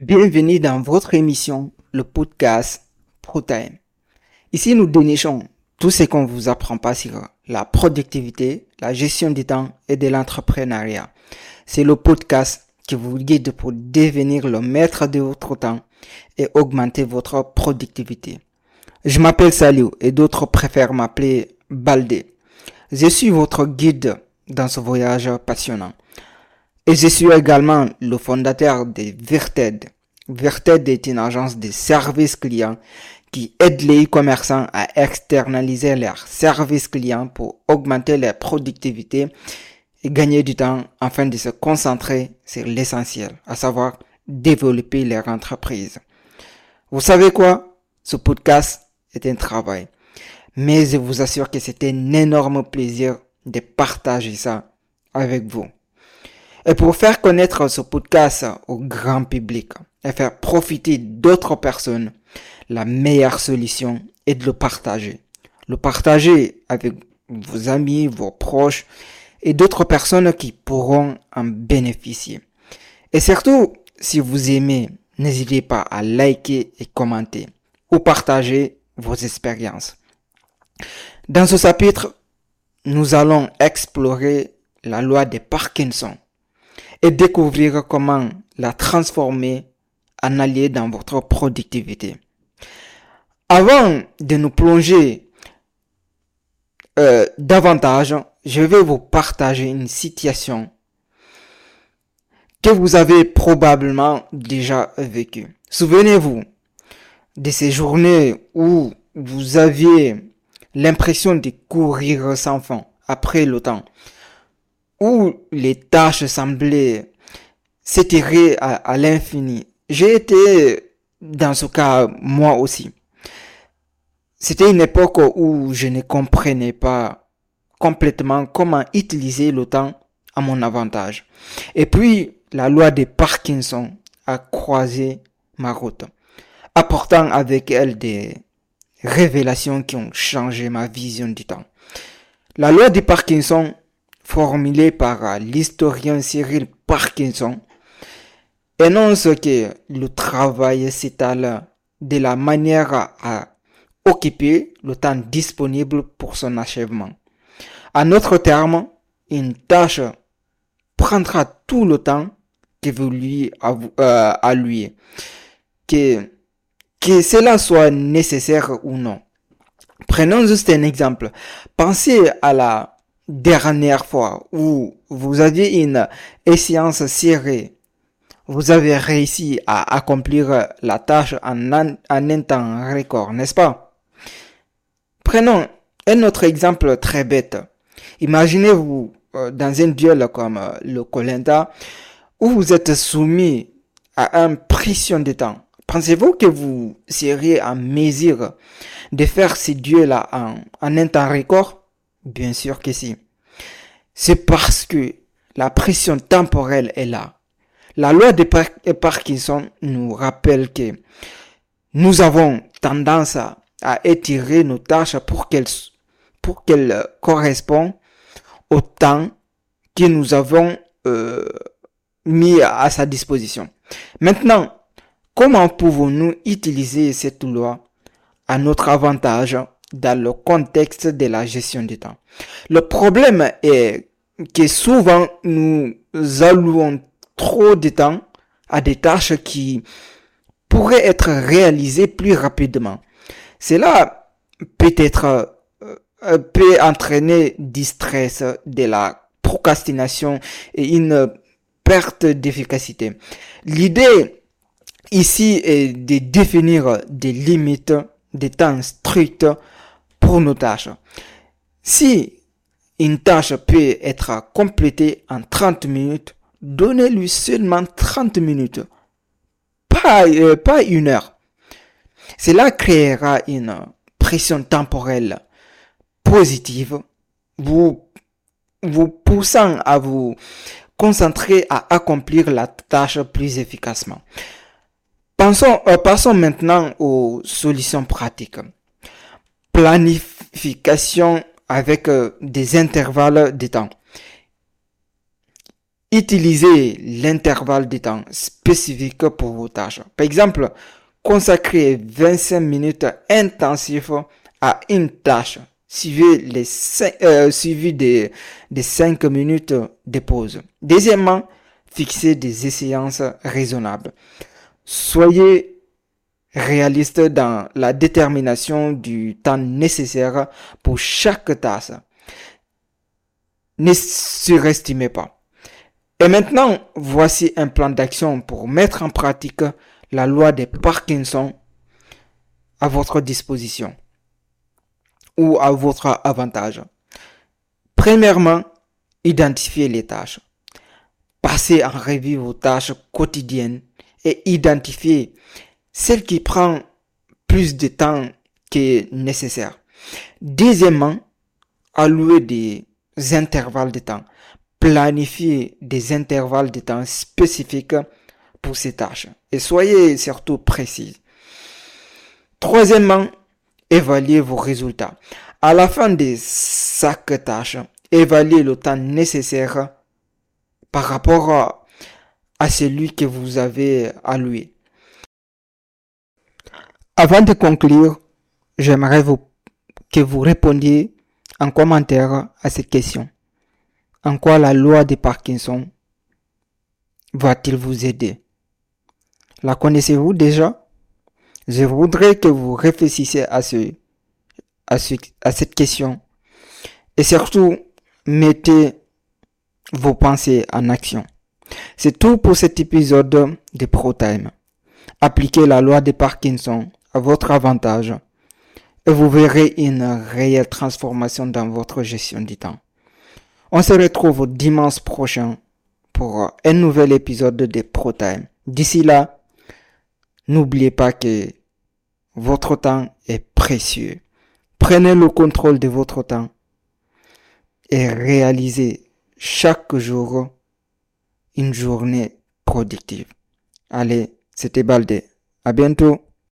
Bienvenue dans votre émission, le podcast ProTime. Ici, nous dénichons tout ce qu'on vous apprend pas sur la productivité, la gestion du temps et de l'entrepreneuriat. C'est le podcast qui vous guide pour devenir le maître de votre temps et augmenter votre productivité. Je m'appelle Saliou et d'autres préfèrent m'appeler Baldé. Je suis votre guide dans ce voyage passionnant. Et je suis également le fondateur de Virted. Virted est une agence de services clients qui aide les e-commerçants à externaliser leurs services clients pour augmenter leur productivité et gagner du temps afin de se concentrer sur l'essentiel, à savoir développer leur entreprise. Vous savez quoi? Ce podcast est un travail. Mais je vous assure que c'est un énorme plaisir de partager ça avec vous. Et pour faire connaître ce podcast au grand public et faire profiter d'autres personnes, la meilleure solution est de le partager. Le partager avec vos amis, vos proches et d'autres personnes qui pourront en bénéficier. Et surtout, si vous aimez, n'hésitez pas à liker et commenter ou partager vos expériences. Dans ce chapitre, nous allons explorer la loi de Parkinson et découvrir comment la transformer en allié dans votre productivité. Avant de nous plonger euh, davantage, je vais vous partager une situation que vous avez probablement déjà vécue. Souvenez-vous de ces journées où vous aviez l'impression de courir sans fin après le temps, où les tâches semblaient s'étirer à, l'infini. J'ai été dans ce cas moi aussi. C'était une époque où je ne comprenais pas complètement comment utiliser le temps à mon avantage. Et puis, la loi de Parkinson a croisé ma route, apportant avec elle des révélations qui ont changé ma vision du temps. La loi de Parkinson, formulée par l'historien Cyril Parkinson, énonce que le travail s'étale de la manière à occuper le temps disponible pour son achèvement. En autre terme, une tâche prendra tout le temps que vous lui euh, allouez. Que que cela soit nécessaire ou non. Prenons juste un exemple. Pensez à la dernière fois où vous aviez une échéance serrée. Vous avez réussi à accomplir la tâche en un, en un temps record, n'est-ce pas? Prenons un autre exemple très bête. Imaginez-vous euh, dans un duel comme euh, le Colenda où vous êtes soumis à une pression de temps Pensez-vous que vous seriez en mesure de faire ces dieux-là en, un temps record? Bien sûr que si. C'est parce que la pression temporelle est là. La loi de Parkinson nous rappelle que nous avons tendance à, étirer nos tâches pour qu'elles pour qu'elles correspondent au temps que nous avons euh, mis à sa disposition. Maintenant, Comment pouvons-nous utiliser cette loi à notre avantage? Dans le contexte de la gestion du temps Le problème est que souvent nous allouons trop de temps à des tâches qui pourraient être réalisées plus rapidement. Cela peut être euh, peut entraîner du stress, de la procrastination et une perte d'efficacité. L'idée ici est de définir des limites, des temps stricts pour nos tâches. Si une tâche peut être complétée en 30 minutes, donnez-lui seulement 30 minutes, pas, euh, pas une heure. Cela créera une pression temporelle positive, vous, vous poussant à vous concentrer à accomplir la tâche plus efficacement. Pensons, euh, passons maintenant aux solutions pratiques. Planification avec euh, des intervalles de temps. Utilisez l'intervalle de temps spécifique pour vos tâches. Par exemple, consacrez 25 minutes intensives à une tâche suivi, les euh, suivi des, des 5 minutes de pause. Deuxièmement, fixez des échéances raisonnables. Soyez réaliste dans la détermination du temps nécessaire pour chaque tâche. Ne surestimez pas. Et maintenant, voici un plan d'action pour mettre en pratique la loi de Parkinson à votre disposition ou à votre avantage. Premièrement, identifiez les tâches. Passez en revue vos tâches quotidiennes et identifiez celles qui prennent plus de temps que nécessaire. Deuxièmement, allouez des intervalles de temps. Planifiez des intervalles de temps spécifiques pour ces tâches et soyez surtout précis. Troisièmement, évaluez vos résultats. À la fin de chaque tâche, évaluez le temps nécessaire par rapport à, à celui que vous avez alloué. Avant de conclure, j'aimerais que vous répondiez en commentaire à cette question. En quoi la loi de Parkinson va-t-il vous aider? La connaissez-vous déjà? Je voudrais que vous réfléchissiez à, à, ce, à cette question et surtout mettez vos pensées en action. C'est tout pour cet épisode de ProTime. Appliquez la loi de Parkinson à votre avantage et vous verrez une réelle transformation dans votre gestion du temps. On se retrouve dimanche prochain pour un nouvel épisode de ProTime. D'ici là, n'oubliez pas que votre temps est précieux. Prenez le contrôle de votre temps et réalisez chaque jour une journée productive. Allez, c'était Baldé. À bientôt.